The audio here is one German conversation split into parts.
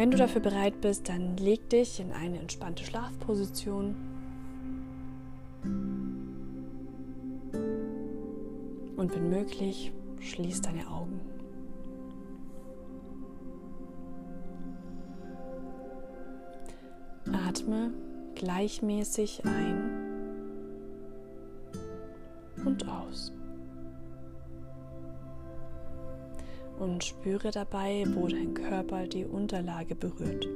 Wenn du dafür bereit bist, dann leg dich in eine entspannte Schlafposition. Und wenn möglich, schließ deine Augen. Atme gleichmäßig ein und aus. Und spüre dabei, wo dein Körper die Unterlage berührt.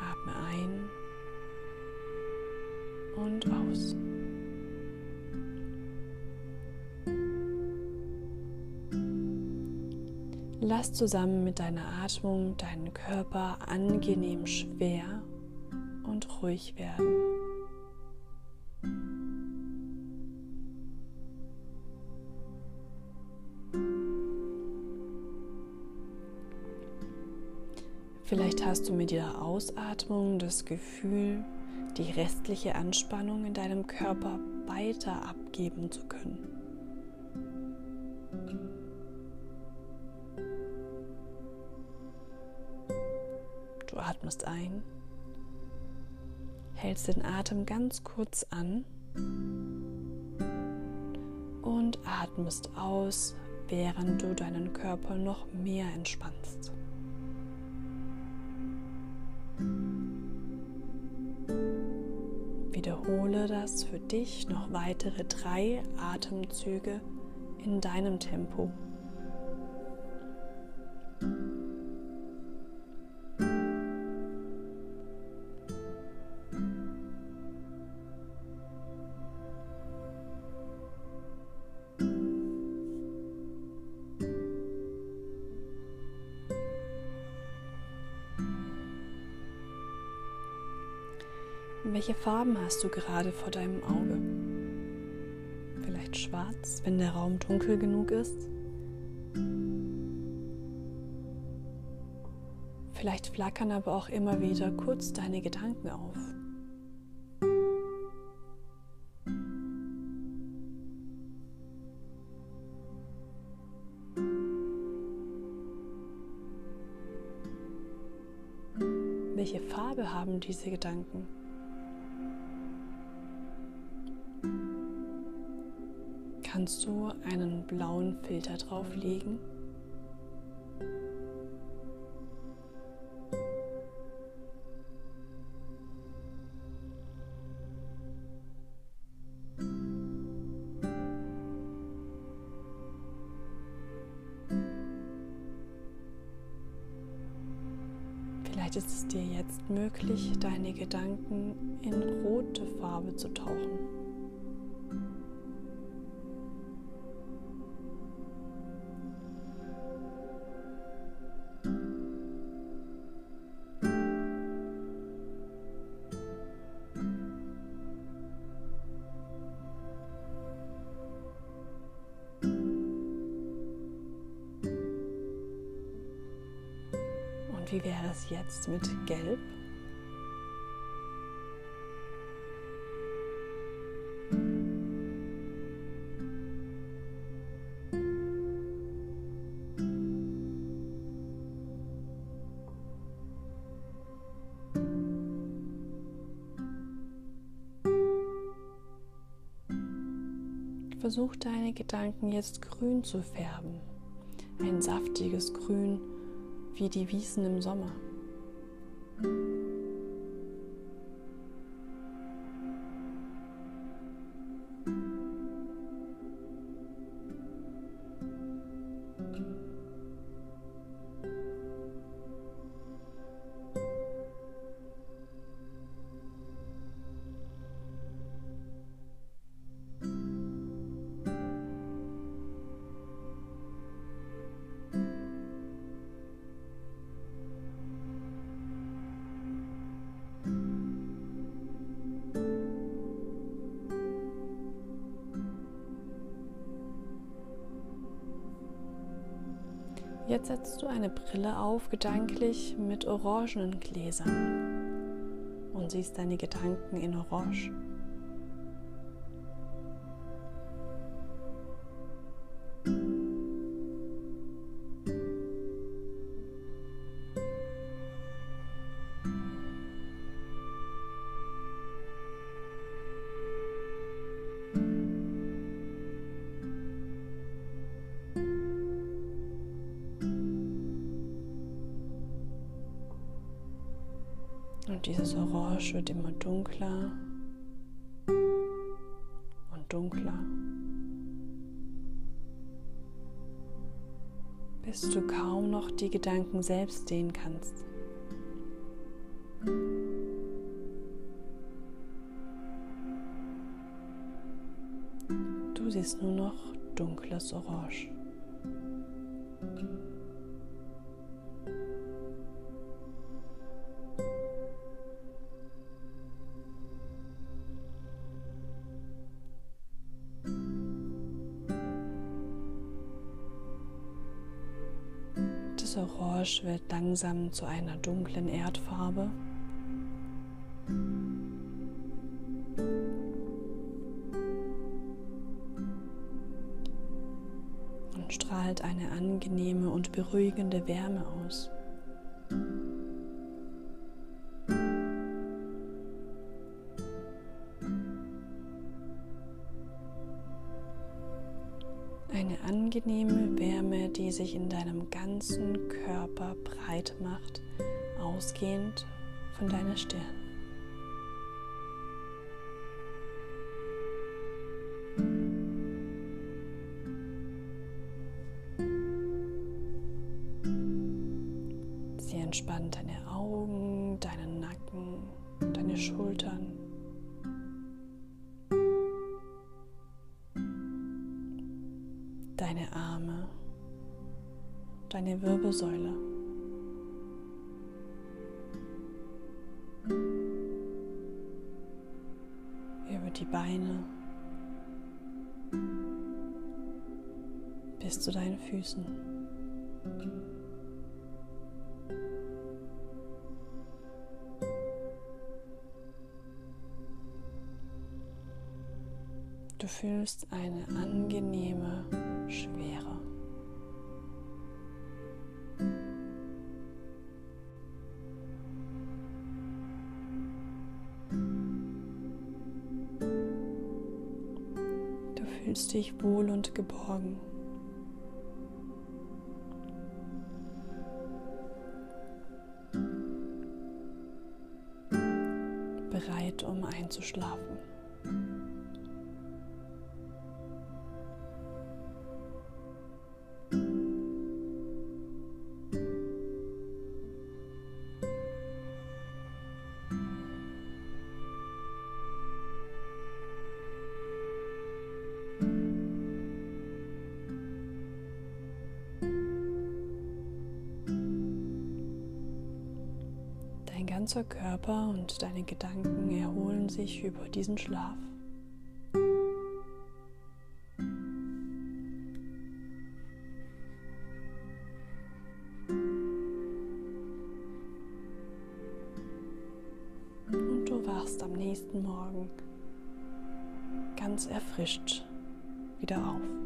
Atme ein und aus. Lass zusammen mit deiner Atmung deinen Körper angenehm schwer und ruhig werden. Vielleicht hast du mit jeder Ausatmung das Gefühl, die restliche Anspannung in deinem Körper weiter abgeben zu können. Du atmest ein, hältst den Atem ganz kurz an und atmest aus, während du deinen Körper noch mehr entspannst. Wiederhole das für dich noch weitere drei Atemzüge in deinem Tempo. Welche Farben hast du gerade vor deinem Auge? Vielleicht schwarz, wenn der Raum dunkel genug ist? Vielleicht flackern aber auch immer wieder kurz deine Gedanken auf. Welche Farbe haben diese Gedanken? Kannst du einen blauen Filter drauflegen. Vielleicht ist es dir jetzt möglich, deine Gedanken in rote Farbe zu tauchen. Wie wäre es jetzt mit Gelb? Versuch deine Gedanken jetzt grün zu färben. Ein saftiges Grün wie die Wiesen im Sommer. Jetzt setzt du eine Brille auf, gedanklich mit orangenen Gläsern und siehst deine Gedanken in Orange. Und dieses Orange wird immer dunkler und dunkler, bis du kaum noch die Gedanken selbst sehen kannst. Du siehst nur noch dunkles Orange. Das Orange wird langsam zu einer dunklen Erdfarbe. Und strahlt eine angenehme und beruhigende Wärme aus. Eine angenehme Wärme, die sich in deinem ganzen Körper breit macht, ausgehend von deiner Stirn. Deine Arme, deine Wirbelsäule. Über die Beine bis zu deinen Füßen. Du fühlst eine angenehme Schwere. Du fühlst dich wohl und geborgen. Bereit, um einzuschlafen. Dein ganzer Körper und deine Gedanken erholen sich über diesen Schlaf. Und du wachst am nächsten Morgen ganz erfrischt wieder auf.